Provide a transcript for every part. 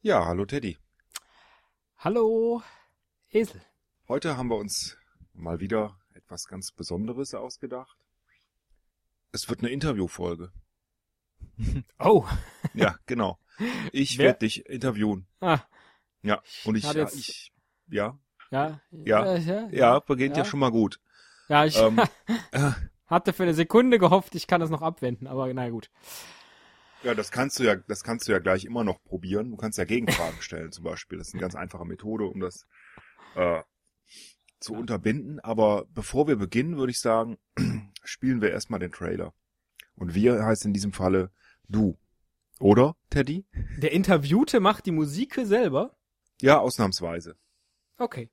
Ja, hallo Teddy. Hallo, Esel. Heute haben wir uns mal wieder etwas ganz Besonderes ausgedacht. Es wird eine Interviewfolge. Oh. Ja, genau. Ich Wer- werde dich interviewen. Ah, Ja, und ich, ja, ich, ja, ja. Ja. ja, ja, beginnt ja, Ja. schon mal gut. Ja, ich Ähm, äh, hatte für eine Sekunde gehofft, ich kann das noch abwenden, aber na gut. Ja, das kannst du ja, das kannst du ja gleich immer noch probieren. Du kannst ja Gegenfragen stellen zum Beispiel. Das ist eine ganz einfache Methode, um das äh, zu unterbinden. Aber bevor wir beginnen, würde ich sagen, spielen wir erstmal den Trailer. Und wir heißt in diesem Falle du. Oder, Teddy? Der Interviewte macht die Musik selber? Ja, ausnahmsweise. Okay.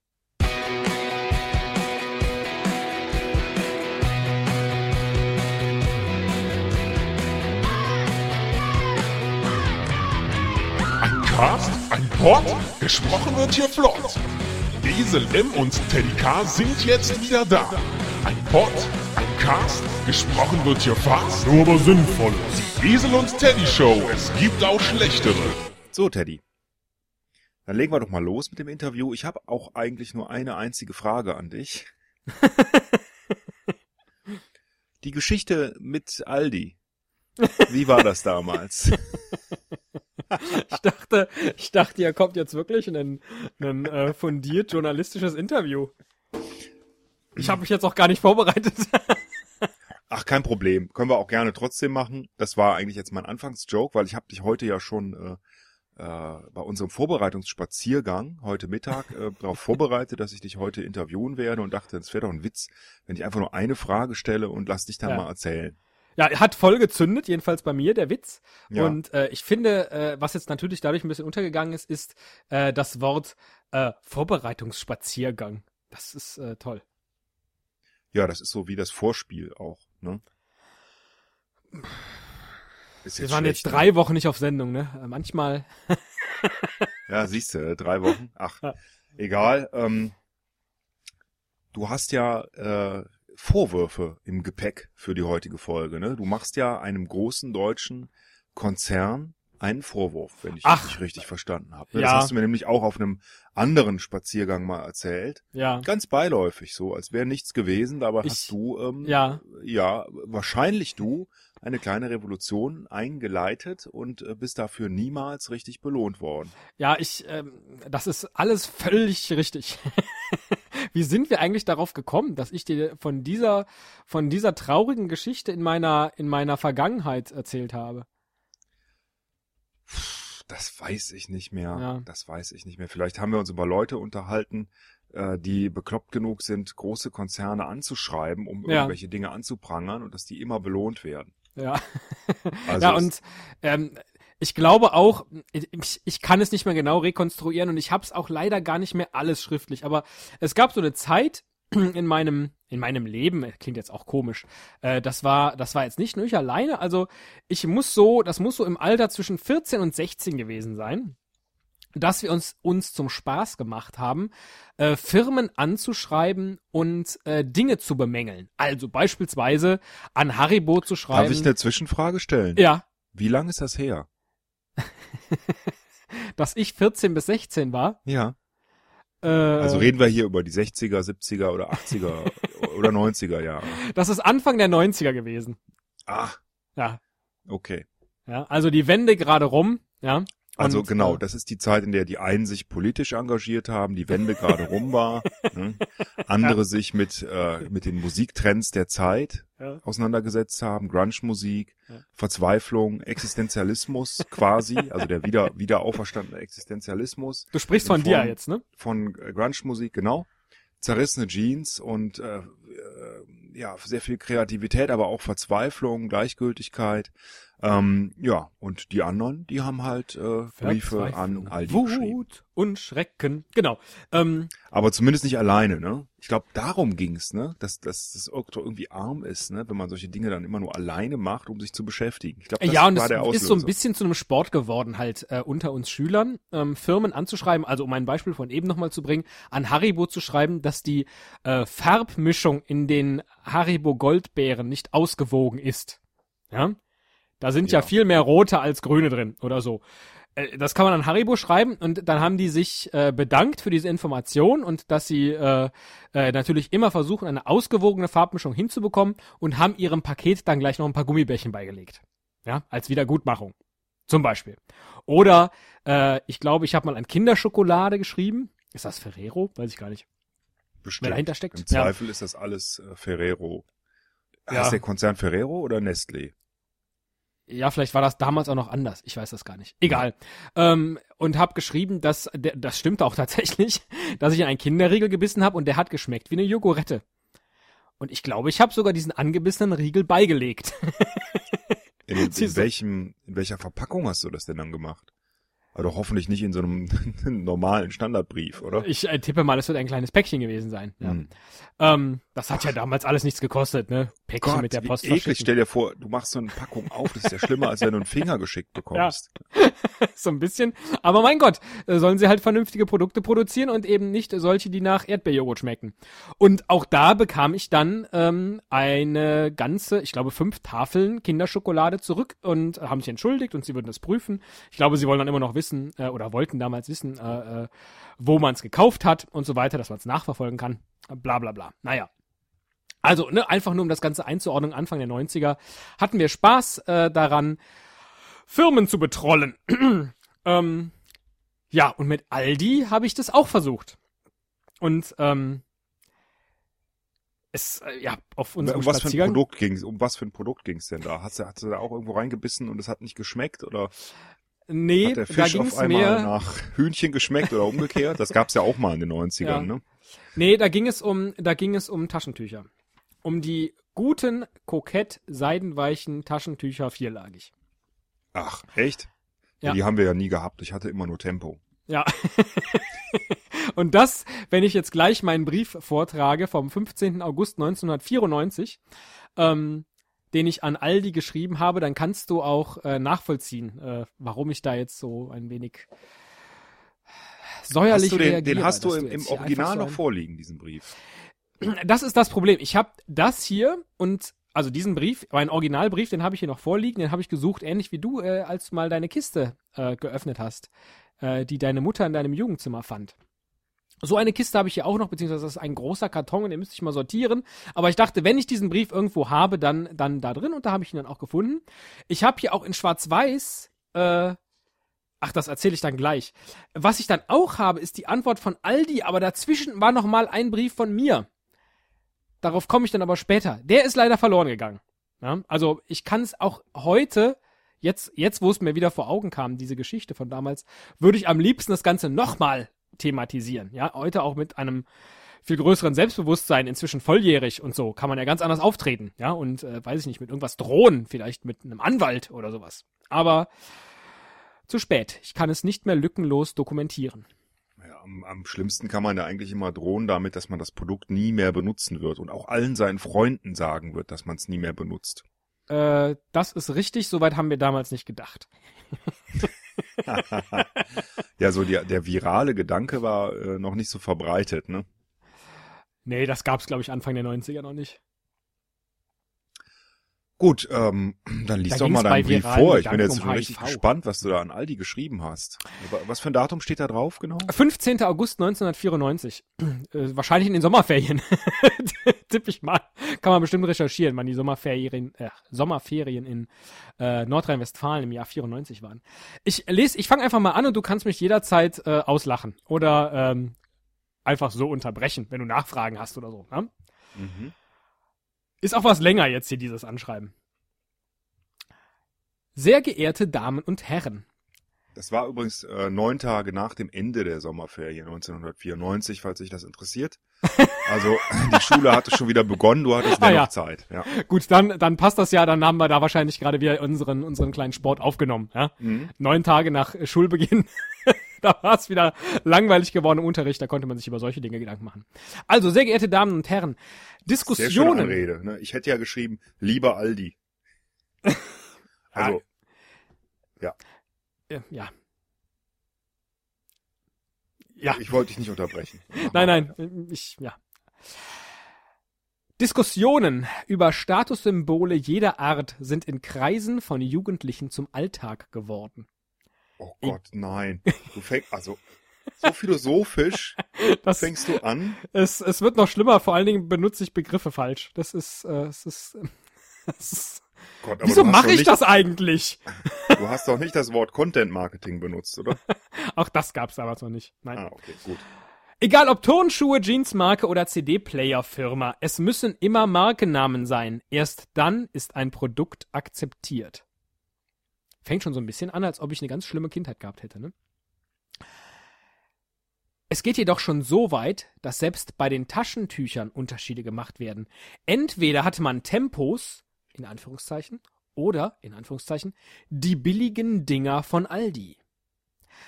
Ein Cast, ein Pod, gesprochen wird hier flott. Esel M und Teddy K sind jetzt wieder da. Ein Pod, ein Cast, gesprochen wird hier fast, nur aber sinnvoll. Die Esel und Teddy Show, es gibt auch schlechtere. So, Teddy. Dann legen wir doch mal los mit dem Interview. Ich habe auch eigentlich nur eine einzige Frage an dich. Die Geschichte mit Aldi. Wie war das damals? Ich dachte, ich dachte, hier kommt jetzt wirklich ein, ein äh, fundiert journalistisches Interview. Ich habe mich jetzt auch gar nicht vorbereitet. Ach, kein Problem. Können wir auch gerne trotzdem machen. Das war eigentlich jetzt mein Anfangsjoke, weil ich habe dich heute ja schon äh, äh, bei unserem Vorbereitungsspaziergang heute Mittag äh, darauf vorbereitet, dass ich dich heute interviewen werde und dachte, es wäre doch ein Witz, wenn ich einfach nur eine Frage stelle und lass dich dann Ja. mal erzählen. Ja, hat voll gezündet, jedenfalls bei mir, der Witz. Ja. Und äh, ich finde, äh, was jetzt natürlich dadurch ein bisschen untergegangen ist, ist äh, das Wort äh, Vorbereitungsspaziergang. Das ist äh, toll. Ja, das ist so wie das Vorspiel auch, ne? Ist Wir waren jetzt schlecht, drei Wochen nicht auf Sendung, ne? Äh, manchmal. Ne? Ja, siehst du, drei Wochen. Ach, Ja. egal. Ähm, du hast ja äh, Vorwürfe im Gepäck für die heutige Folge, ne? Du machst ja einem großen deutschen Konzern einen Vorwurf, wenn ich Ach. dich richtig verstanden habe. Ne? Ja. Das hast du mir nämlich auch auf einem anderen Spaziergang mal erzählt. Ja. Ganz beiläufig, so als wäre nichts gewesen, dabei Ich- hast du, ähm, Ja. ja, wahrscheinlich du eine kleine Revolution eingeleitet und äh, bist dafür niemals richtig belohnt worden. Ja, ich, ähm, das ist alles völlig richtig. Wie sind wir eigentlich darauf gekommen, dass ich dir von dieser, von dieser traurigen Geschichte in meiner, in meiner Vergangenheit erzählt habe? Das weiß ich nicht mehr. Ja. Das weiß ich nicht mehr. Vielleicht haben wir uns über Leute unterhalten, äh, die bekloppt genug sind, große Konzerne anzuschreiben, um Ja. irgendwelche Dinge anzuprangern und dass die immer belohnt werden. Ja. Also ja, und ähm, ich glaube auch, ich, ich kann es nicht mehr genau rekonstruieren und ich habe es auch leider gar nicht mehr alles schriftlich, aber es gab so eine Zeit in meinem in meinem Leben, äh, klingt jetzt auch komisch, äh, das war das war jetzt nicht nur ich alleine, also ich muss so, das muss so im Alter zwischen 14 und 16 gewesen sein, dass wir uns uns zum Spaß gemacht haben, äh, Firmen anzuschreiben und äh, Dinge zu bemängeln. Also beispielsweise an Haribo zu schreiben. Darf ich eine Zwischenfrage stellen? ja, Wie lange ist das her? dass ich 14 bis 16 war. Ja. Äh, Also reden wir hier über die 60er, 70er oder 80er oder 90er Jahre. das ist Anfang der 90er gewesen. Ah, Ja, okay. ja. Also die Wende gerade rum, ja. Also Und, genau, äh, das ist die Zeit, in der die einen sich politisch engagiert haben, die Wende gerade rum war, ne? andere sich mit äh, mit den Musiktrends der Zeit Ja. auseinandergesetzt haben, Grunge-Musik, Ja. Verzweiflung, Existenzialismus quasi, also der wieder wieder auferstandene Existenzialismus Du sprichst in von dir jetzt, ne? von äh, Grunge-Musik, genau, zerrissene Jeans und äh, äh, ja sehr viel Kreativität, aber auch Verzweiflung, Gleichgültigkeit. Ähm, ja, und die anderen, die haben halt äh, Briefe an Aldi Wut geschrieben. und Schrecken. Genau. Ähm, Aber zumindest nicht alleine, ne? Ich glaube, darum ging's, ne? Dass, dass das Okto irgendwie arm ist, ne? Wenn man solche Dinge dann immer nur alleine macht, um sich zu beschäftigen. Ich glaube, das ja, und war es der Auslöser. ist so ein bisschen zu einem Sport geworden, halt äh, unter uns Schülern, ähm, Firmen anzuschreiben, also um ein Beispiel von eben nochmal zu bringen, an Haribo zu schreiben, dass die äh, Farbmischung in den Haribo Goldbeeren nicht ausgewogen ist. Ja? Da sind ja. Ja. viel mehr rote als grüne drin oder so. Äh, das kann man an Haribo schreiben und dann haben die sich äh, bedankt für diese Information und dass sie äh, äh, natürlich immer versuchen, eine ausgewogene Farbmischung hinzubekommen und haben ihrem Paket dann gleich noch ein paar Gummibärchen beigelegt. Ja, als Wiedergutmachung. Zum Beispiel. Oder äh, ich glaube, ich habe mal an Kinderschokolade geschrieben. Ist das Ferrero? Weiß ich gar nicht. Bestimmt. Wer dahinter steckt. Im Zweifel ja. ist das alles äh, Ferrero. Ja. Ist der Konzern Ferrero oder Nestlé? Ja, vielleicht war das damals auch noch anders. Ich weiß das gar nicht. Egal. Ähm, und habe geschrieben, dass das stimmt auch tatsächlich, dass ich in einen Kinderriegel gebissen habe und der hat geschmeckt wie eine Jogurette. Und ich glaube, ich habe sogar diesen angebissenen Riegel beigelegt. in, in, in welchem, in welcher Verpackung hast du das denn dann gemacht? Aber doch hoffentlich nicht in so einem normalen Standardbrief, oder? Ich äh, tippe mal, es wird ein kleines Päckchen gewesen sein. Ja. Hm. Ähm, das hat ja damals alles nichts gekostet, ne? Päckchen Gott, mit der Post. Eklig, stell dir vor, du machst so eine Packung auf, das ist ja schlimmer, als wenn du einen Finger geschickt bekommst. Ja. so ein bisschen. Aber mein Gott, äh, sollen sie halt vernünftige Produkte produzieren und eben nicht solche, die nach Erdbeerjoghurt schmecken. Und auch da bekam ich dann ähm, eine ganze, ich glaube, fünf Tafeln Kinderschokolade zurück und haben sich entschuldigt und sie würden das prüfen. Ich glaube, sie wollen dann immer noch wissen, äh, oder wollten damals wissen, äh, äh, wo man es gekauft hat und so weiter, dass man es nachverfolgen kann. Bla bla bla. Naja. Also, ne, einfach nur um das Ganze einzuordnen, Anfang der 90er hatten wir Spaß äh, daran, Firmen zu betrollen. ähm, ja, und mit Aldi habe ich das auch versucht. Und ähm, es, äh, ja, auf unserem um was für ein Produkt ging's, um was für ein Produkt ging's denn da? Hast du, hast du da auch irgendwo reingebissen und es hat nicht geschmeckt oder? Nee, hat der Fisch da auf einmal mehr nach Hühnchen geschmeckt oder umgekehrt? Das gab's ja auch mal in den 90ern, ja. ne? Nee, da ging es um, da ging es um Taschentücher. Um die guten, kokett seidenweichen Taschentücher vierlagig. Ach, echt? Ja. Die haben wir ja nie gehabt. Ich hatte immer nur Tempo. Ja. Und das, wenn ich jetzt gleich meinen Brief vortrage vom 15. August 1994, ähm, den ich an Aldi geschrieben habe, dann kannst du auch äh, nachvollziehen, äh, warum ich da jetzt so ein wenig säuerlich hast du den, reagiere. Den hast du im, im Original noch vorliegen, diesen Brief. Das ist das Problem. Ich habe das hier und also diesen Brief, mein Originalbrief, den habe ich hier noch vorliegen, den habe ich gesucht, ähnlich wie du, äh, als du mal deine Kiste äh, geöffnet hast, äh, die deine Mutter in deinem Jugendzimmer fand. So eine Kiste habe ich hier auch noch, beziehungsweise das ist ein großer Karton und den müsste ich mal sortieren. Aber ich dachte, wenn ich diesen Brief irgendwo habe, dann, dann da drin und da habe ich ihn dann auch gefunden. Ich habe hier auch in Schwarz-Weiß, äh, ach, das erzähle ich dann gleich. Was ich dann auch habe, ist die Antwort von Aldi, aber dazwischen war noch mal ein Brief von mir. Darauf komme ich dann aber später. Der ist leider verloren gegangen. Ja? Also ich kann es auch heute jetzt, jetzt wo es mir wieder vor Augen kam, diese Geschichte von damals, würde ich am liebsten das Ganze nochmal thematisieren. Ja, heute auch mit einem viel größeren Selbstbewusstsein, inzwischen volljährig und so, kann man ja ganz anders auftreten. Ja, und äh, weiß ich nicht, mit irgendwas drohen, vielleicht mit einem Anwalt oder sowas. Aber zu spät. Ich kann es nicht mehr lückenlos dokumentieren. Ja, am, am schlimmsten kann man ja eigentlich immer drohen damit, dass man das Produkt nie mehr benutzen wird und auch allen seinen Freunden sagen wird, dass man es nie mehr benutzt. Äh, das ist richtig, soweit haben wir damals nicht gedacht. ja, so die, der virale Gedanke war äh, noch nicht so verbreitet, ne? Nee, das gab's, glaube ich, Anfang der 90er noch nicht. Gut, ähm, dann liest da doch mal deinen Brief vor. Ich bin jetzt um richtig HIV. gespannt, was du da an Aldi geschrieben hast. Was für ein Datum steht da drauf genau? 15. August 1994. Äh, wahrscheinlich in den Sommerferien. Tipp ich mal. Kann man bestimmt recherchieren, wann die Sommerferien, äh, Sommerferien in äh, Nordrhein-Westfalen im Jahr 94 waren. Ich lese, ich fange einfach mal an und du kannst mich jederzeit äh, auslachen oder ähm, einfach so unterbrechen, wenn du Nachfragen hast oder so. Ne? Mhm. Ist auch was länger jetzt hier dieses Anschreiben. Sehr geehrte Damen und Herren. Das war übrigens äh, neun Tage nach dem Ende der Sommerferien 1994, falls sich das interessiert. Also die Schule hatte schon wieder begonnen, du hattest ah, ja. Zeit. Ja. Gut, dann, dann passt das ja, dann haben wir da wahrscheinlich gerade wieder unseren, unseren kleinen Sport aufgenommen. Ja? Mhm. Neun Tage nach Schulbeginn. da war es wieder langweilig geworden im Unterricht, da konnte man sich über solche Dinge Gedanken machen. Also, sehr geehrte Damen und Herren, Diskussionen. Sehr Rede, ne? Ich hätte ja geschrieben, lieber Aldi. also, ja. Ja. Ja. Ich wollte dich nicht unterbrechen. nein, nein, ich, ja. Diskussionen über Statussymbole jeder Art sind in Kreisen von Jugendlichen zum Alltag geworden. Oh Gott, nein. Du fängst, also, so philosophisch Das, fängst du an. es, es wird noch schlimmer, vor allen Dingen benutze ich Begriffe falsch. Das ist, äh, es ist, das ist Gott, Wieso mache ich nicht, das eigentlich? Du hast doch nicht das Wort Content Marketing benutzt, oder? Auch das gab's damals noch nicht. Nein. Ah, okay, gut. Egal ob Turnschuhe, Jeansmarke oder CD-Player-Firma, es müssen immer Markennamen sein. Erst dann ist ein Produkt akzeptiert. Fängt schon so ein bisschen an, als ob ich eine ganz schlimme Kindheit gehabt hätte, ne? Es geht jedoch schon so weit, dass selbst bei den Taschentüchern Unterschiede gemacht werden. Entweder hatte man Tempos, in Anführungszeichen, oder, in Anführungszeichen, die billigen Dinger von Aldi.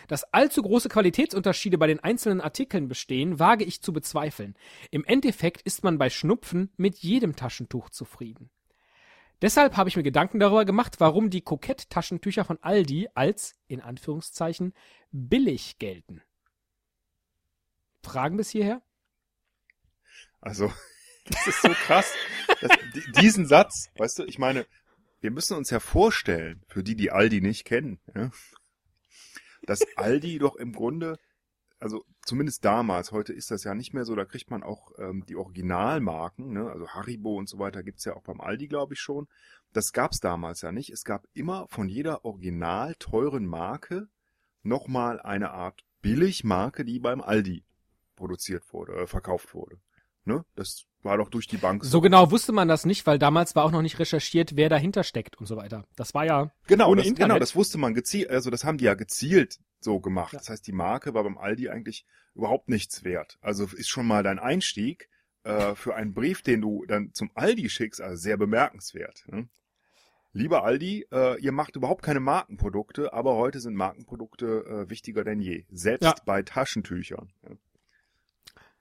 Dass allzu große Qualitätsunterschiede bei den einzelnen Artikeln bestehen, wage ich zu bezweifeln. Im Endeffekt ist man bei Schnupfen mit jedem Taschentuch zufrieden. Deshalb habe ich mir Gedanken darüber gemacht, warum die Kokett-Taschentücher von Aldi als, in Anführungszeichen, billig gelten. Fragen bis hierher? Also, das ist so krass. Das, di- diesen Satz, weißt du, ich meine, wir müssen uns ja vorstellen, für die, die Aldi nicht kennen, ja, dass Aldi doch im Grunde, also zumindest damals, heute ist das ja nicht mehr so, da kriegt man auch ähm, die Originalmarken, ne, also Haribo und so weiter gibt's ja auch beim Aldi, glaube ich schon. Das gab's damals ja nicht. Es gab immer von jeder original teuren Marke nochmal eine Art Billigmarke, die beim Aldi produziert wurde, äh, verkauft wurde. Ne? Das war doch durch die Bank So genau wusste man das nicht, weil damals war auch noch nicht recherchiert, wer dahinter steckt und so weiter. Das war ja Genau, ohne das, Internet. genau, das wusste man gezielt, also das haben die ja gezielt so gemacht. Ja. Das heißt, die Marke war beim Aldi eigentlich überhaupt nichts wert. Also ist schon mal dein Einstieg äh, für einen Brief, den du dann zum Aldi schickst, also sehr bemerkenswert. Ne? Lieber Aldi, äh, ihr macht überhaupt keine Markenprodukte, aber heute sind Markenprodukte äh, wichtiger denn je. Selbst Ja. bei Taschentüchern. Ja.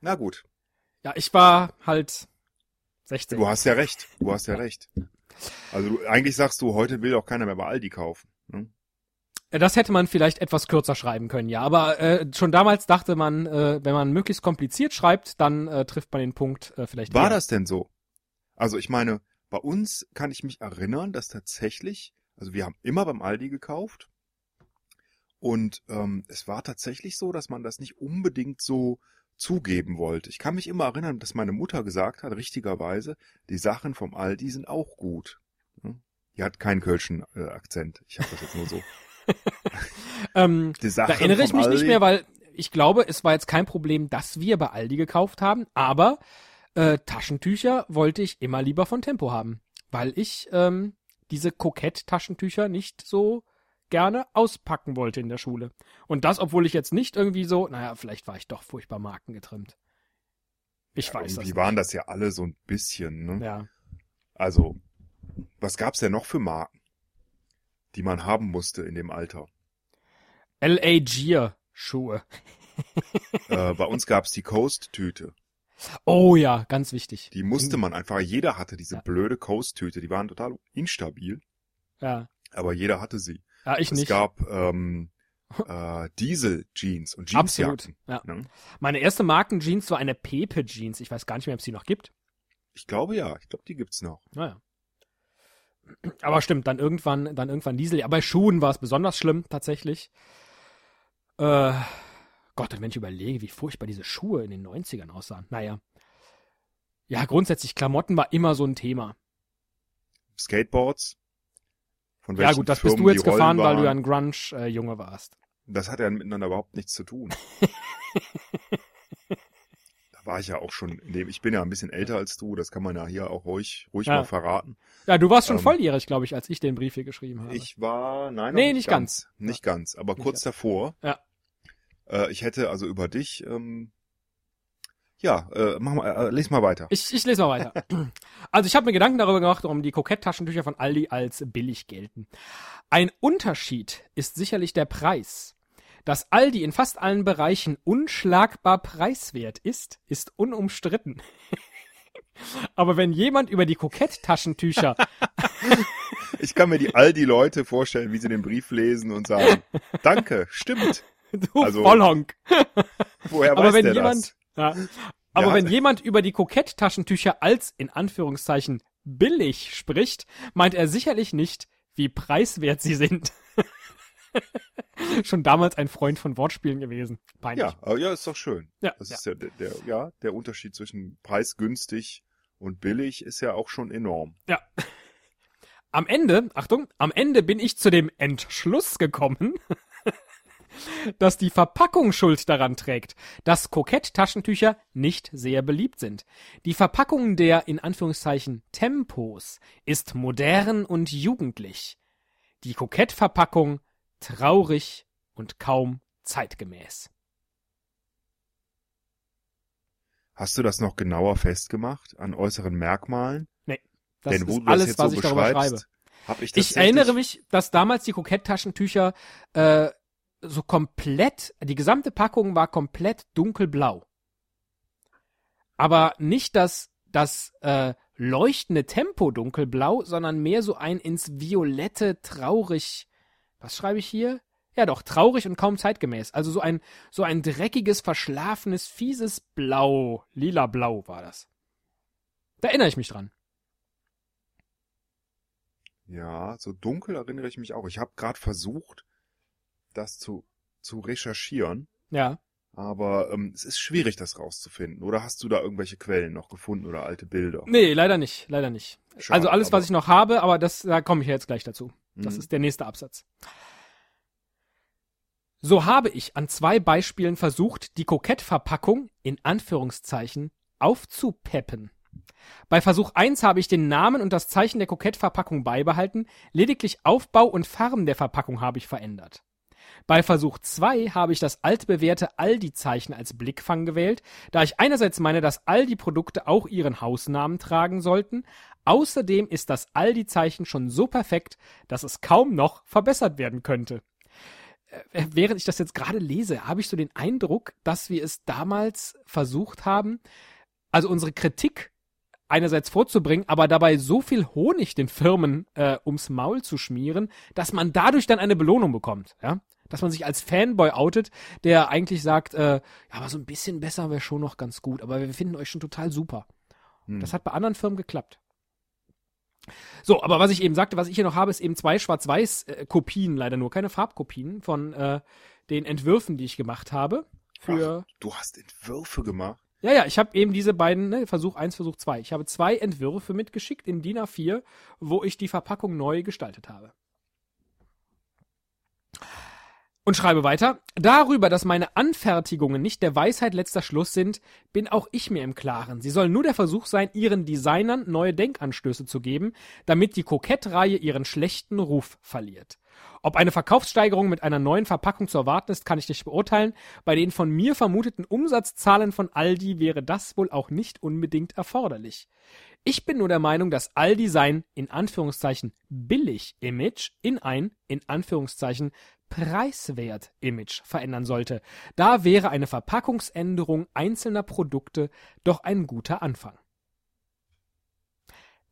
Na gut, Ja, ich war halt 16. du hast ja recht. Du hast ja recht. Also du, eigentlich sagst du, heute will auch keiner mehr bei Aldi kaufen. Ne? Äh, Das hätte man vielleicht etwas kürzer schreiben können, ja. Aber äh, schon damals dachte man, äh, wenn man möglichst kompliziert schreibt, dann äh, trifft man den Punkt äh, vielleicht. War eher. das denn so? Also ich meine, bei uns kann ich mich erinnern, dass tatsächlich, also wir haben immer beim Aldi gekauft und ähm, es war tatsächlich so, dass man das nicht unbedingt so zugeben wollte. Ich kann mich immer erinnern, dass meine Mutter gesagt hat, richtigerweise, die Sachen vom Aldi sind auch gut. Hm? Die hat keinen kölschen äh, Akzent. Ich habe das jetzt nur so. Ähm, Die da erinnere ich mich nicht Aldi- mehr, weil ich glaube, es war jetzt kein Problem, dass wir bei Aldi gekauft haben, aber äh, Taschentücher wollte ich immer lieber von Tempo haben, weil ich ähm, diese Kokett-Taschentücher nicht so gerne auspacken wollte in der Schule. Und das, obwohl ich jetzt nicht irgendwie so, naja, vielleicht war ich doch furchtbar markengetrimmt. Ich Ja, weiß das. nicht. waren das ja alle so ein bisschen. Ne? Ja. Also, was gab's denn noch für Marken, die man haben musste in dem Alter? L.A. Gear Schuhe. äh, bei uns gab's die Coast-Tüte. Oh ja, ganz wichtig. Die musste man einfach, jeder hatte diese Ja. blöde Coast-Tüte. Die waren total instabil, Ja. aber jeder hatte sie. Ja, ich es nicht. gab ähm, äh, Diesel-Jeans und Absolut. Jeansjacken. Ja. Ne? Meine erste Markenjeans war eine Pepe Jeans. Ich weiß gar nicht mehr, ob es die noch gibt. Ich glaube ja, ich glaube, die gibt's noch. Naja. Aber stimmt, dann irgendwann, dann irgendwann Diesel. Ja, bei Schuhen war es besonders schlimm, tatsächlich. Äh, Gott, und wenn ich überlege, wie furchtbar diese Schuhe in den 90ern aussahen. Naja. Ja, grundsätzlich, Klamotten war immer so ein Thema. Skateboards. Von Ja, gut, das Firmen bist du jetzt gefahren, weil du ja waren. ein Grunge-Junge warst. Das hat ja miteinander überhaupt nichts zu tun. da war ich ja auch schon, in dem, ich bin ja ein bisschen älter als du, das kann man ja hier auch ruhig, ruhig Ja. mal verraten. Ja, du warst schon Ähm, volljährig, glaube ich, als ich den Brief hier geschrieben habe. Ich war, nein, Nee, nicht ganz. Nicht ganz, aber Nicht kurz davor. Ja. Äh, ich hätte also über dich, ähm, ja, äh, mach mal, äh, les mal weiter. Ich, ich lese mal weiter. Also ich habe mir Gedanken darüber gemacht, warum die Kokett-Taschentücher von Aldi als billig gelten. Ein Unterschied ist sicherlich der Preis. Dass Aldi in fast allen Bereichen unschlagbar preiswert ist, ist unumstritten. Aber wenn jemand über die Kokett-Taschentücher, Ich kann mir die all die Leute vorstellen, wie sie den Brief lesen und sagen, danke, stimmt. du Also, Vollhonk, Woher aber weiß wenn der jemand, das? Ja, aber Ja. wenn jemand über die Kokett-Taschentücher als in Anführungszeichen billig spricht, meint er sicherlich nicht, wie preiswert sie sind. Schon damals ein Freund von Wortspielen gewesen. Peinlich. Ja, ja, ist doch schön. Ja, Das ja. ist ja der, der, ja, der Unterschied zwischen preisgünstig und billig ist ja auch schon enorm. Ja. Am Ende, Achtung, am Ende bin ich zu dem Entschluss gekommen, dass die Verpackung Schuld daran trägt, dass Kokett-Taschentücher nicht sehr beliebt sind. Die Verpackung der, in Anführungszeichen, Tempos ist modern und jugendlich. Die Kokett-Verpackung traurig und kaum zeitgemäß. Hast du das noch genauer festgemacht an äußeren Merkmalen? Das Denn wo ist du das alles, jetzt was so ich darüber schreibe. hab ich Ich erinnere mich, dass damals die Kokett-Taschentücher äh, so komplett, die gesamte Packung war komplett dunkelblau. Aber nicht das, das äh, leuchtende Tempo dunkelblau, sondern mehr so ein ins Violette traurig. Was schreibe ich hier? Ja doch, traurig und kaum zeitgemäß. Also so ein, so ein dreckiges, verschlafenes, fieses Blau. Lila Blau war das. Da erinnere ich mich dran. Ja, so dunkel erinnere ich mich auch. Ich habe gerade versucht, das zu, zu recherchieren, Ja. aber ähm, es ist schwierig, das rauszufinden. Oder hast du da irgendwelche Quellen noch gefunden oder alte Bilder? Nee, leider nicht, leider nicht. Schade, also alles, was ich noch habe, aber das, da komme ich jetzt gleich dazu. Das Mhm. ist der nächste Absatz. So habe ich an zwei Beispielen versucht, die Kokettverpackung in Anführungszeichen aufzupeppen. Bei Versuch 1 habe ich den Namen und das Zeichen der Kokettverpackung beibehalten, lediglich Aufbau und Farben der Verpackung habe ich verändert. Bei Versuch 2 habe ich das altbewährte Aldi-Zeichen als Blickfang gewählt, da ich einerseits meine, dass Aldi-Produkte auch ihren Hausnamen tragen sollten, außerdem ist das Aldi-Zeichen schon so perfekt, dass es kaum noch verbessert werden könnte. Äh, Während ich das jetzt gerade lese, habe ich so den Eindruck, dass wir es damals versucht haben, also unsere Kritik einerseits vorzubringen, aber dabei so viel Honig den Firmen äh, ums Maul zu schmieren, dass man dadurch dann eine Belohnung bekommt, ja? Dass man sich als Fanboy outet, der eigentlich sagt, äh, ja, aber so ein bisschen besser wäre schon noch ganz gut, aber wir finden euch schon total super. Hm. Das hat bei anderen Firmen geklappt. So, aber was ich eben sagte, was ich hier noch habe, ist eben zwei Schwarz-Weiß-Kopien, leider nur keine Farbkopien von äh, den Entwürfen, die ich gemacht habe. Für Ach, du hast Entwürfe gemacht. ja, ja, ich habe eben diese beiden, ne, Versuch 1, Versuch 2. Ich habe zwei Entwürfe mitgeschickt in DIN A4, wo ich die Verpackung neu gestaltet habe. Und schreibe weiter. Darüber, dass meine Anfertigungen nicht der Weisheit letzter Schluss sind, bin auch ich mir im Klaren. Sie sollen nur der Versuch sein, ihren Designern neue Denkanstöße zu geben, damit die Kokett-Reihe ihren schlechten Ruf verliert. Ob eine Verkaufssteigerung mit einer neuen Verpackung zu erwarten ist, kann ich nicht beurteilen. Bei den von mir vermuteten Umsatzzahlen von Aldi wäre das wohl auch nicht unbedingt erforderlich. Ich bin nur der Meinung, dass Aldi sein in Anführungszeichen billig Image in ein in Anführungszeichen preiswert Image verändern sollte. Da wäre eine Verpackungsänderung einzelner Produkte doch ein guter Anfang.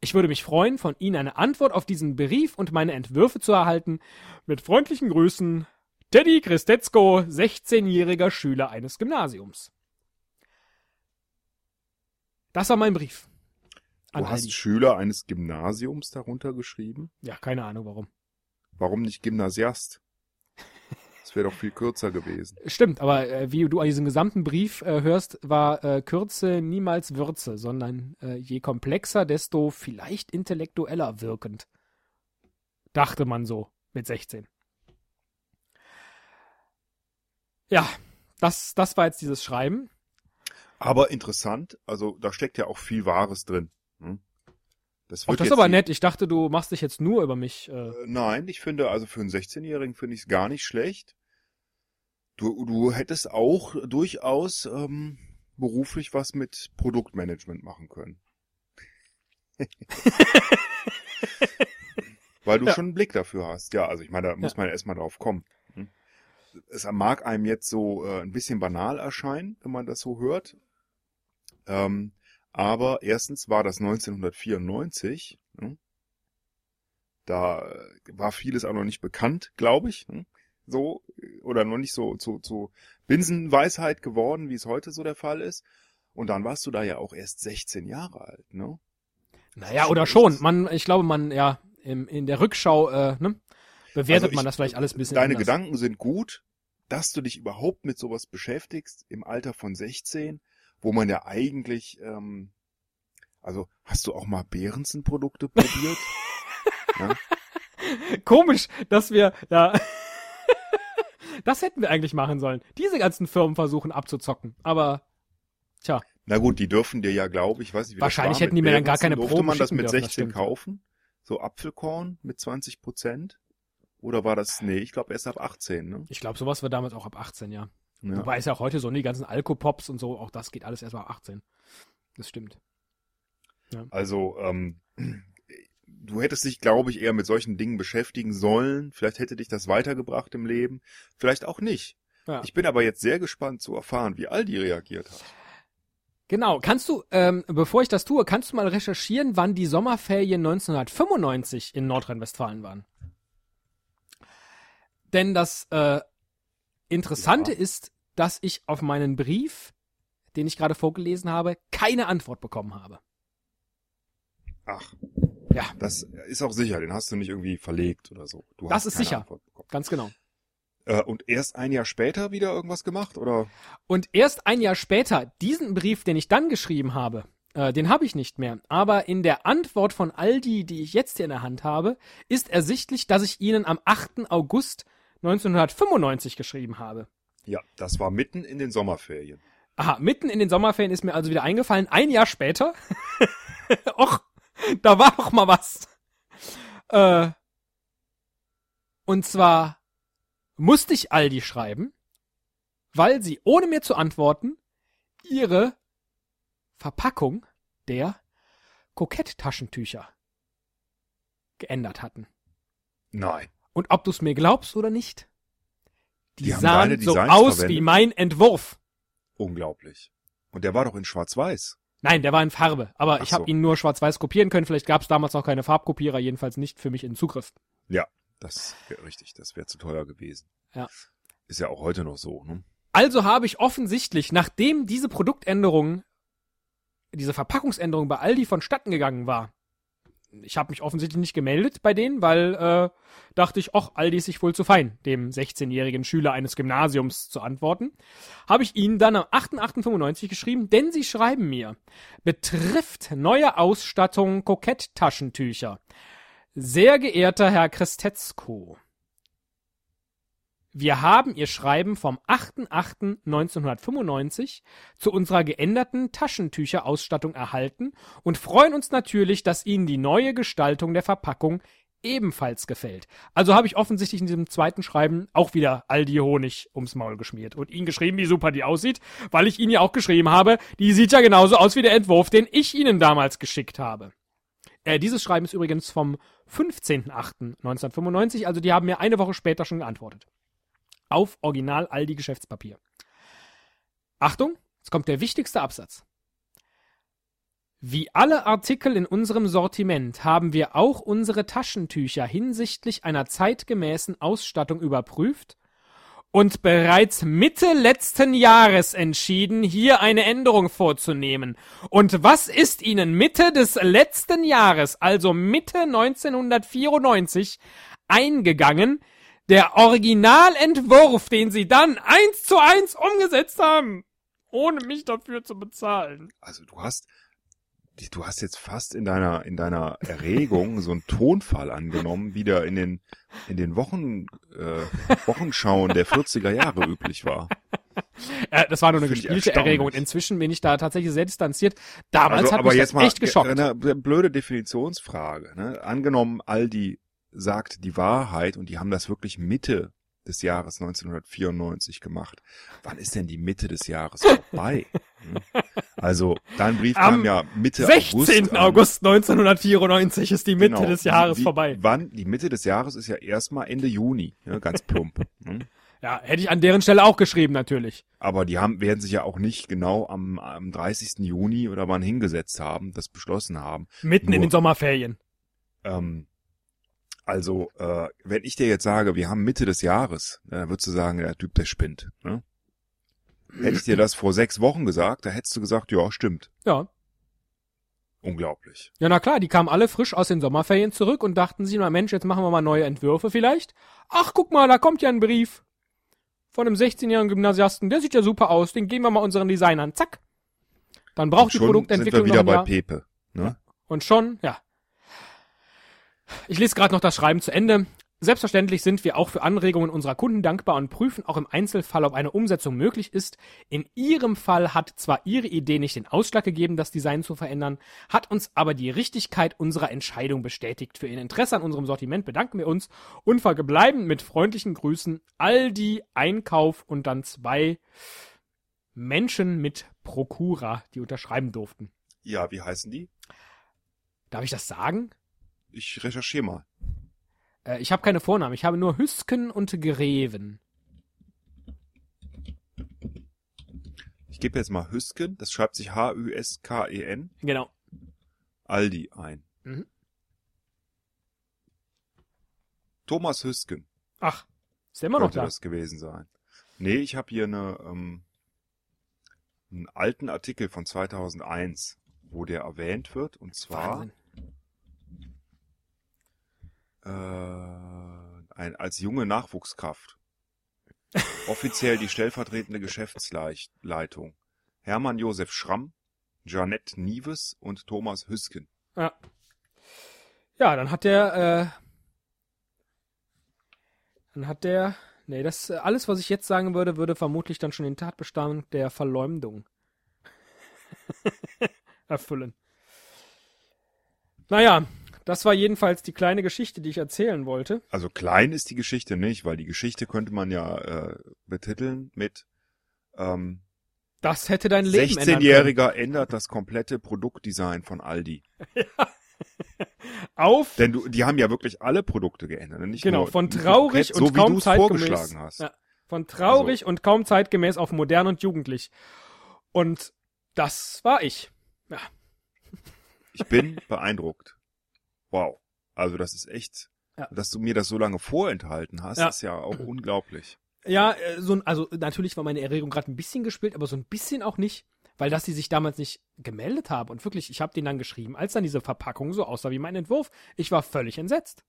Ich würde mich freuen, von Ihnen eine Antwort auf diesen Brief und meine Entwürfe zu erhalten. Mit freundlichen Grüßen, Teddy Christetzko, 16-jähriger Schüler eines Gymnasiums. Das war mein Brief. Du An hast Aldi. Schüler eines Gymnasiums darunter geschrieben. Ja, keine Ahnung warum. Warum nicht Gymnasiast? Das wäre doch viel kürzer gewesen. Stimmt, aber äh, wie du an diesem gesamten Brief äh, hörst, war äh, Kürze niemals Würze, sondern äh, je komplexer, desto vielleicht intellektueller wirkend. Dachte man so mit 16. Ja, das, das war jetzt dieses Schreiben. Aber interessant, also da steckt ja auch viel Wahres drin. hm? Das Ach, das ist aber nett. Ich dachte, du machst dich jetzt nur über mich. Äh, Äh, Nein, ich finde, also für einen 16-Jährigen finde ich es gar nicht schlecht. Du, du hättest auch durchaus ähm, beruflich was mit Produktmanagement machen können. Weil du Ja. schon einen Blick dafür hast. Ja, also ich meine, da muss man erstmal drauf kommen. hm? Es mag einem jetzt so äh, ein bisschen banal erscheinen, wenn man das so hört. Ähm, aber erstens war das 1994. hm? Da war vieles auch noch nicht bekannt, glaube ich. hm? So, äh, oder noch nicht so zu, zu Binsenweisheit geworden, wie es heute so der Fall ist. Und dann warst du da ja auch erst 16 Jahre alt, ne? naja, oder schon. Man, ich glaube, man, ja, im, in der Rückschau, äh, ne? bewertet Also man ich- das vielleicht alles ein bisschen Deine anders. Gedanken sind gut, dass du dich überhaupt mit sowas beschäftigst im Alter von 16, wo man ja eigentlich, ähm, also hast du auch mal Behrensen-Produkte probiert? ja? Komisch, dass wir, ja. das hätten wir eigentlich machen sollen. Diese ganzen Firmen versuchen abzuzocken. Aber, tja, Na gut, die dürfen dir ja, glaube ich, weiß nicht, wie Wahrscheinlich das war, hätten die mir dann gar keine Durfte Proben man das mit dürfen, das 16 stimmt. kaufen? So Apfelkorn mit 20 Prozent? Oder war das, nee, ich glaube erst ab 18, ne? ich glaube, sowas war damals auch ab 18, ja. Ja. Wobei es ja auch heute so, ne, die ganzen Alkopops und so, auch das geht alles erst mal ab 18. Das stimmt. Also, ähm, du hättest dich, glaube ich, eher mit solchen Dingen beschäftigen sollen. Vielleicht hätte dich das weitergebracht im Leben. Vielleicht auch nicht. Ja. Ich bin aber jetzt sehr gespannt zu erfahren, wie Aldi reagiert hat. Genau, kannst du, ähm, bevor ich das tue, kannst du mal recherchieren, wann die Sommerferien 1995 in Nordrhein-Westfalen waren? Denn das äh, Interessante Ja. ist, dass ich auf meinen Brief, den ich gerade vorgelesen habe, keine Antwort bekommen habe. Ach. Ja. Das ist auch sicher, den hast du nicht irgendwie verlegt oder so. Du Das hast ist keine sicher. Antwort bekommen. Ganz genau. Äh, und erst ein Jahr später wieder irgendwas gemacht, oder? Und erst ein Jahr später, diesen Brief, den ich dann geschrieben habe, äh, den habe ich nicht mehr. Aber in der Antwort von Aldi, die ich jetzt hier in der Hand habe, ist ersichtlich, dass ich ihnen am 8. August 1995 geschrieben habe. Ja, das war mitten in den Sommerferien. Aha, mitten in den Sommerferien ist mir also wieder eingefallen, ein Jahr später. Och, da war doch mal was. Äh, und zwar musste ich Aldi schreiben, weil sie, ohne mir zu antworten, ihre Verpackung der Kokett-Taschentücher geändert hatten. Nein. Und ob du es mir glaubst oder nicht, die, Die sahen so aus verwendet? wie mein Entwurf. Unglaublich. Und der war doch in Schwarz-Weiß. Nein, der war in Farbe, aber Ach ich habe so. ihn nur schwarz-weiß kopieren können. Vielleicht gab es damals noch keine Farbkopierer, jedenfalls nicht für mich in Zugriff. Ja, das wäre richtig. Das wäre zu teuer gewesen. Ja. Ist ja auch heute noch so, ne? Also habe ich offensichtlich, nachdem diese Produktänderung, diese Verpackungsänderung bei Aldi vonstatten gegangen war, ich habe mich offensichtlich nicht gemeldet bei denen, weil äh, dachte ich, ach, Aldi ist sich wohl zu fein, dem 16-jährigen Schüler eines Gymnasiums zu antworten, habe ich ihnen dann am 8.8.95 geschrieben, denn sie schreiben mir, betrifft neue Ausstattung Kokett-Taschentücher. Sehr geehrter Herr Christetzko, wir haben Ihr Schreiben vom 8.8.1995 zu unserer geänderten Taschentücherausstattung erhalten und freuen uns natürlich, dass Ihnen die neue Gestaltung der Verpackung ebenfalls gefällt. Also habe ich offensichtlich in diesem zweiten Schreiben auch wieder Aldi Honig ums Maul geschmiert und Ihnen geschrieben, wie super die aussieht, weil ich Ihnen ja auch geschrieben habe, die sieht ja genauso aus wie der Entwurf, den ich Ihnen damals geschickt habe. Äh, dieses Schreiben ist übrigens vom 15.08.1995, also die haben mir eine Woche später schon geantwortet auf Original Aldi Geschäftspapier. Achtung, jetzt kommt der wichtigste Absatz. Wie alle Artikel in unserem Sortiment haben wir auch unsere Taschentücher hinsichtlich einer zeitgemäßen Ausstattung überprüft und bereits Mitte letzten Jahres entschieden, hier eine Änderung vorzunehmen. Und was ist Ihnen Mitte des letzten Jahres, also Mitte 1994, eingegangen? Der Originalentwurf, den Sie dann eins zu eins umgesetzt haben, ohne mich dafür zu bezahlen. Also du hast, die- du hast jetzt fast in deiner, in deiner Erregung so einen Tonfall angenommen, wie der in den, in den Wochen, äh, Wochenschauen der 40er Jahre üblich war. Äh, das war nur eine gespielte. Erregung. Und inzwischen bin ich da tatsächlich sehr distanziert. Damals Also, hat aber mich jetzt das mal echt geschockt. eine blöde Definitionsfrage. Ne? Angenommen, Aldi sagt die Wahrheit und die haben das wirklich Mitte des Jahres 1994 gemacht. Wann ist denn die Mitte des Jahres vorbei? Hm? also, dein Brief Am kam ja Mitte 16. August. an. August 1994 ist die Mitte Genau. des Jahres Wie- vorbei. Wann? Die Mitte des Jahres ist ja erstmal Ende Juni, ja, ganz plump. ne? Ja, hätte ich an deren Stelle auch geschrieben, natürlich. Aber die haben, werden sich ja auch nicht genau am, am 30. Juni oder wann hingesetzt haben, das beschlossen haben. Mitten in Nur- den Sommerferien. Ähm, also, äh, wenn ich dir jetzt sage, wir haben Mitte des Jahres, äh, dann würdest du sagen, der Typ, der spinnt. Ne? Hätte ich dir das vor sechs Wochen gesagt, da hättest du gesagt, ja, stimmt. Ja. Unglaublich. Ja, na klar, die kamen alle frisch aus den Sommerferien zurück und dachten sich, na Mensch, jetzt machen wir mal neue Entwürfe vielleicht. Ach, guck mal, da kommt ja ein Brief von einem 16-jährigen Gymnasiasten, der sieht ja super aus, den geben wir mal unseren Designern. Zack. Dann braucht die Schon Produktentwicklung sind wir wieder bei. Pepe. Ne? Und schon, ja. Ich lese gerade noch das Schreiben zu Ende. Selbstverständlich sind wir auch für Anregungen unserer Kunden dankbar und prüfen auch im Einzelfall, ob eine Umsetzung möglich ist. In Ihrem Fall hat zwar Ihre Idee nicht den Ausschlag gegeben, das Design zu verändern, hat uns aber die Richtigkeit unserer Entscheidung bestätigt. Für Ihr Interesse an unserem Sortiment bedanken wir uns und verbleiben mit freundlichen Grüßen Aldi Einkauf und dann zwei Menschen mit Prokura, die unterschreiben durften. Ja, wie heißen die? Darf ich das sagen? Ich recherchiere mal. Äh, ich habe keine Vornamen, ich habe nur Hüsken und Greven. Ich gebe jetzt mal Hüsken, das schreibt sich H-Ü-S-K-E-N, Genau. Aldi ein. Mhm. Thomas Hüsken Ach, ist der immer noch könnte da? das gewesen sein. Nee, ich habe hier eine, ähm, einen alten Artikel von 2001, wo der erwähnt wird, und zwar Wahnsinn. Äh, ein, als junge Nachwuchskraft. Offiziell die stellvertretende Geschäftsleitung. Hermann Josef Schramm, Janette Nieves und Thomas Hüsken. Ja. Ja, dann hat der, äh, dann hat der, nee, das, alles, was ich jetzt sagen würde, würde vermutlich dann schon den Tatbestand der Verleumdung erfüllen. Naja, das war jedenfalls die kleine Geschichte, die ich erzählen wollte. Also klein ist die Geschichte nicht, weil die Geschichte könnte man ja äh, betiteln mit ähm, Das hätte dein Leben ändern können. 16-Jähriger ändert das komplette Produktdesign von Aldi. Auf, Denn du, die haben ja wirklich alle Produkte geändert. ne? Nicht genau, nur, von traurig Kokett, und so kaum zeitgemäß. vorgeschlagen hast. Ja, von traurig und kaum zeitgemäß auf modern und jugendlich. Und das war ich. Ja. Ich bin beeindruckt. Wow. Also das ist echt, Ja. dass du mir das so lange vorenthalten hast, Ja. ist ja auch unglaublich. Ja, äh, so ein, also natürlich war meine Erregung gerade ein bisschen gespielt, aber so ein bisschen auch nicht, weil dass sie sich damals nicht gemeldet haben und wirklich, ich habe den dann geschrieben, als dann diese Verpackung so aussah wie mein Entwurf, ich war völlig entsetzt.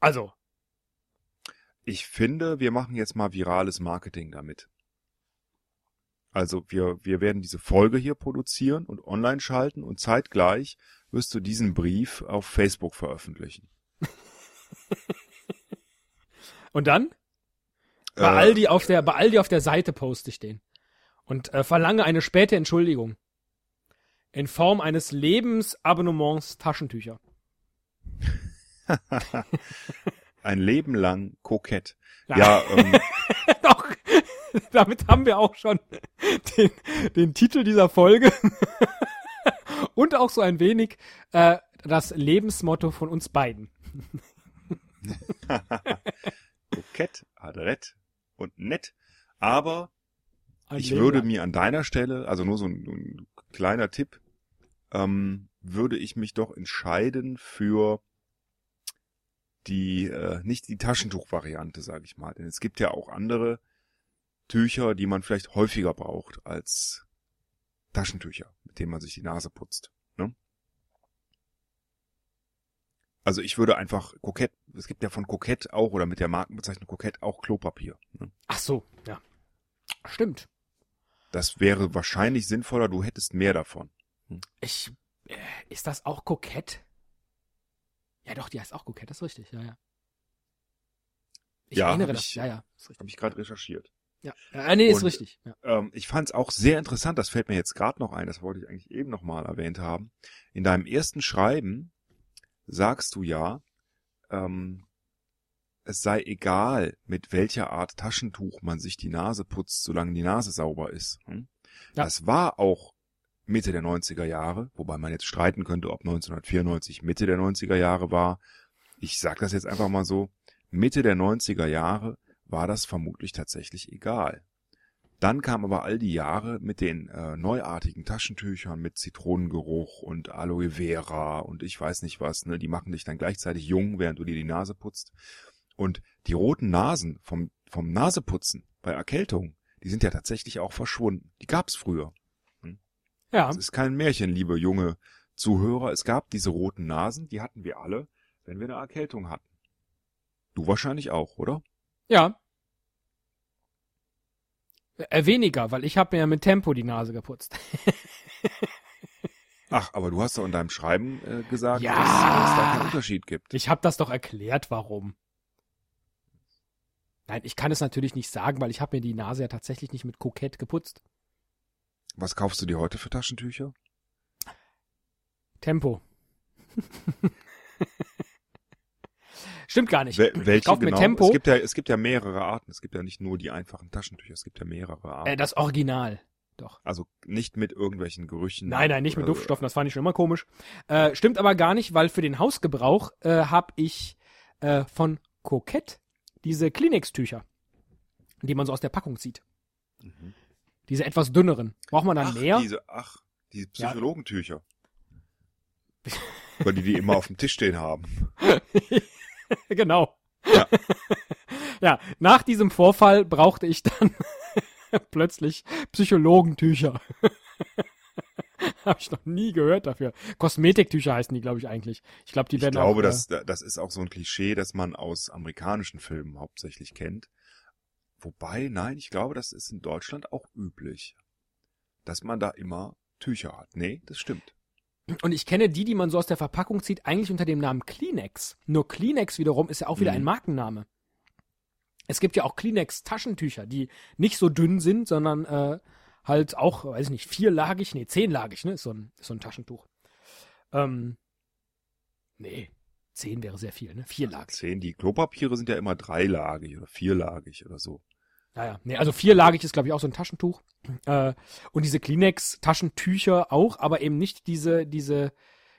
Also, Ich finde, wir machen jetzt mal virales Marketing damit. Also wir, wir werden diese Folge hier produzieren und online schalten und zeitgleich wirst du diesen Brief auf Facebook veröffentlichen. und dann bei Äh, Aldi auf der bei Aldi auf der Seite poste ich den und äh, verlange eine späte Entschuldigung in Form eines Lebensabonnements Taschentücher. Ein Leben lang kokett. Ja. Ja, ähm, Doch, damit haben wir auch schon den, den Titel dieser Folge und auch so ein wenig äh, das Lebensmotto von uns beiden. kokett, adrett und nett. Aber Ein ich Leben würde lang. mir an deiner Stelle, also nur so ein, ein kleiner Tipp, ähm, würde ich mich doch entscheiden für die, äh, nicht die Taschentuch-Variante, sage ich mal. Denn es gibt ja auch andere Tücher, die man vielleicht häufiger braucht als Taschentücher, mit denen man sich die Nase putzt. Ne? Also ich würde einfach Kokett, es gibt ja von Kokett auch, oder mit der Markenbezeichnung Kokett auch Klopapier. Ne? Ach so, ja. Stimmt. Das wäre wahrscheinlich sinnvoller, du hättest mehr davon. Ich äh, ist das auch kokett? Ja, doch, die heißt auch kokett, das ist richtig, ja, ja. Ich Ja, erinnere hab das, ich- ja, ja. Habe ich gerade recherchiert. Ja, ja nee, ist Und- richtig. Ja. Ähm, ich fand es auch sehr interessant, das fällt mir jetzt gerade noch ein, das wollte ich eigentlich eben nochmal erwähnt haben. In deinem ersten Schreiben sagst du ja, ähm, es sei egal, mit welcher Art Taschentuch man sich die Nase putzt, solange die Nase sauber ist. Hm? Ja. Das war auch Mitte der 90er Jahre, wobei man jetzt streiten könnte, ob 1994 Mitte der 90er Jahre war. Ich sag das jetzt einfach mal so. Mitte der 90er Jahre war das vermutlich tatsächlich egal. Dann kamen aber all die Jahre mit den äh, neuartigen Taschentüchern mit Zitronengeruch und Aloe Vera und ich weiß nicht was, ne, die machen dich dann gleichzeitig jung, während du dir die Nase putzt. Und die roten Nasen vom, vom Naseputzen bei Erkältung, die sind ja tatsächlich auch verschwunden. Die gab's früher. ja, Es ist kein Märchen, liebe junge Zuhörer, es gab diese roten Nasen, die hatten wir alle, wenn wir eine Erkältung hatten. Du wahrscheinlich auch, oder? Ja. Äh, weniger, weil ich habe mir ja mit Tempo die Nase geputzt. Ach, aber du hast doch in deinem Schreiben äh, gesagt, Ja. dass, dass es da keinen Unterschied gibt. Ich habe das doch erklärt, warum. Nein, ich kann es natürlich nicht sagen, weil ich habe mir die Nase ja tatsächlich nicht mit Kokett geputzt. Was kaufst du dir heute für Taschentücher? Tempo. Stimmt gar nicht. Wel ich welche mir genau? Tempo, Es gibt ja, es gibt ja mehrere Arten. Es gibt ja nicht nur die einfachen Taschentücher, es gibt ja mehrere Arten. äh, das Original. Doch. also nicht mit irgendwelchen Gerüchen. Nein, nein, nicht mit oder- Duftstoffen, das fand ich schon immer komisch. Äh, stimmt aber gar nicht, weil für den Hausgebrauch äh, habe ich äh, von Kokett diese Kleenex-Tücher, die man so aus der Packung zieht. Mhm. Diese etwas dünneren. Braucht man dann Ach, mehr? diese, ach, diese Ja. Psychologentücher. Weil die die immer auf dem Tisch stehen haben. genau. Ja. ja, nach diesem Vorfall brauchte ich dann plötzlich Psychologentücher. Habe ich noch nie gehört dafür. Kosmetiktücher heißen die, glaube ich, eigentlich. Ich glaube, die Ich werden glaube, auch, äh, das, das ist auch so ein Klischee, das man aus amerikanischen Filmen hauptsächlich kennt. Wobei, nein, ich glaube, das ist in Deutschland auch üblich. Dass man da immer Tücher hat. Nee, das stimmt. Und ich kenne die, die man so aus der Verpackung zieht, eigentlich unter dem Namen Kleenex. Nur Kleenex wiederum ist ja auch wieder Mhm. ein Markenname. Es gibt ja auch Kleenex-Taschentücher, die nicht so dünn sind, sondern äh, halt auch, weiß ich nicht, vierlagig, nee, zehnlagig, ne, ist so ein, ist so ein Taschentuch. Ähm, nee, zehn wäre sehr viel, ne, vierlagig. Zehn, die Klopapiere sind ja immer dreilagig oder vierlagig oder so. Naja, nee, also vierlagig ist, glaube ich, auch so ein Taschentuch. Äh, und diese Kleenex-Taschentücher auch, aber eben nicht diese, diese,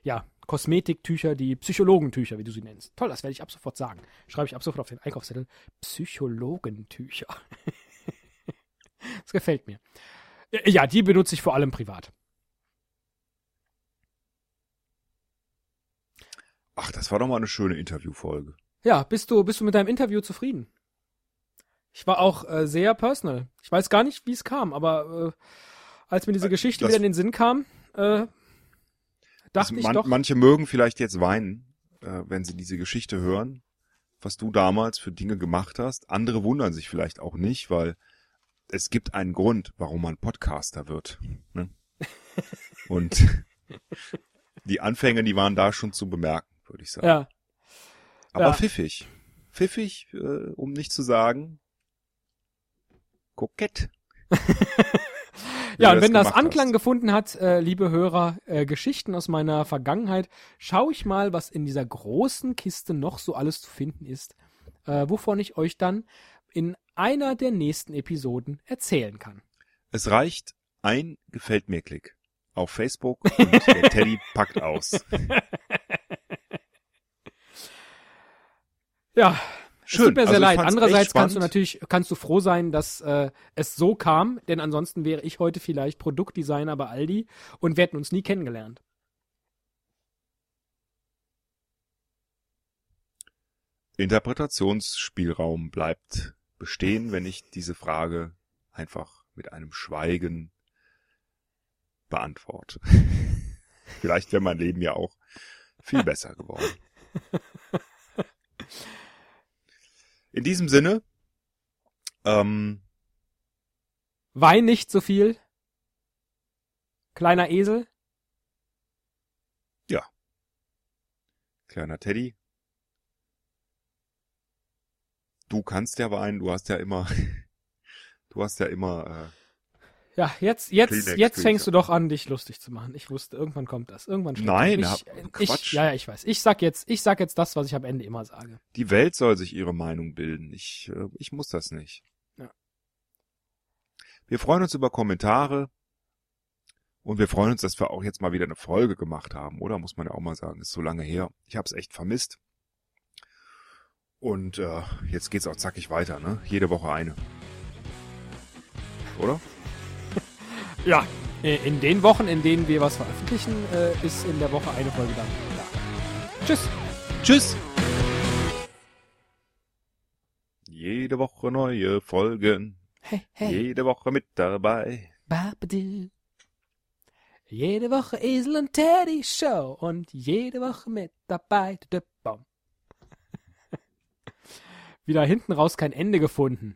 ja, Kosmetiktücher, die Psychologentücher, wie du sie nennst. Toll, das werde ich ab sofort sagen. Schreibe ich ab sofort auf den Einkaufszettel. Psychologentücher. das gefällt mir. Äh, Ja, die benutze ich vor allem privat. Ach, das war doch mal eine schöne Interviewfolge. Ja, bist du, bist du mit deinem Interview zufrieden? Ich war auch äh, sehr personal. Ich weiß gar nicht, wie es kam, aber äh, als mir diese Äh, Geschichte das- wieder in den Sinn kam, äh, dachte Also ich man, doch. Manche mögen vielleicht jetzt weinen, äh, wenn sie diese Geschichte hören, was du damals für Dinge gemacht hast. Andere wundern sich vielleicht auch nicht, weil es gibt einen Grund, warum man Podcaster wird. Ne? Und die Anfänge, die waren da schon zu bemerken, würde ich sagen. ja, Aber ja. pfiffig. Pfiffig, äh, um nicht zu sagen, kokett. Ja, und wenn das Anklang hast. gefunden hat, äh, liebe Hörer, äh, Geschichten aus meiner Vergangenheit, schau ich mal, was in dieser großen Kiste noch so alles zu finden ist, äh, wovon ich euch dann in einer der nächsten Episoden erzählen kann. Es reicht ein gefällt mir Klick auf Facebook und der Teddy packt aus. Ja, Schön. Es tut mir Also sehr leid. Andererseits kannst du natürlich, kannst du froh sein, dass äh, es so kam, denn ansonsten wäre ich heute vielleicht Produktdesigner bei Aldi und wir hätten uns nie kennengelernt. Interpretationsspielraum bleibt bestehen, wenn ich diese Frage einfach mit einem Schweigen beantworte. Vielleicht wäre mein Leben ja auch viel besser geworden. In diesem Sinne, ähm, Wein nicht so viel. Kleiner Esel. kleiner Teddy, du kannst ja weinen, du hast ja immer, du hast ja immer, Ja, jetzt, jetzt, Kleenex, jetzt fängst du doch an, dich lustig zu machen. Ich wusste, irgendwann kommt das. Irgendwann schlägt Nein, das. hab- ich, Quatsch. ich, ja, ja, ich weiß. Ich sag jetzt, ich sag jetzt das, was ich am Ende immer sage. äh, die Welt soll sich ihre Meinung bilden. Ich, äh, ich muss das nicht. Ja. Wir freuen uns über Kommentare und wir freuen uns, dass wir auch jetzt mal wieder eine Folge gemacht haben, oder? Muss man ja auch mal sagen, ist so lange her. Ich habe es echt vermisst. Und äh, jetzt geht's auch zackig weiter, ne? Jede Woche eine. Oder? Ja. Äh, In den Wochen, in denen wir was veröffentlichen, äh, ist in der Woche eine Folge dann. Ja. Tschüss. Tschüss! Jede Woche neue Folgen. Hey, hey. Jede Woche mit dabei. Babadi. Jede Woche Esel und Teddy Show und jede Woche mit dabei. Wieder hinten raus kein Ende gefunden.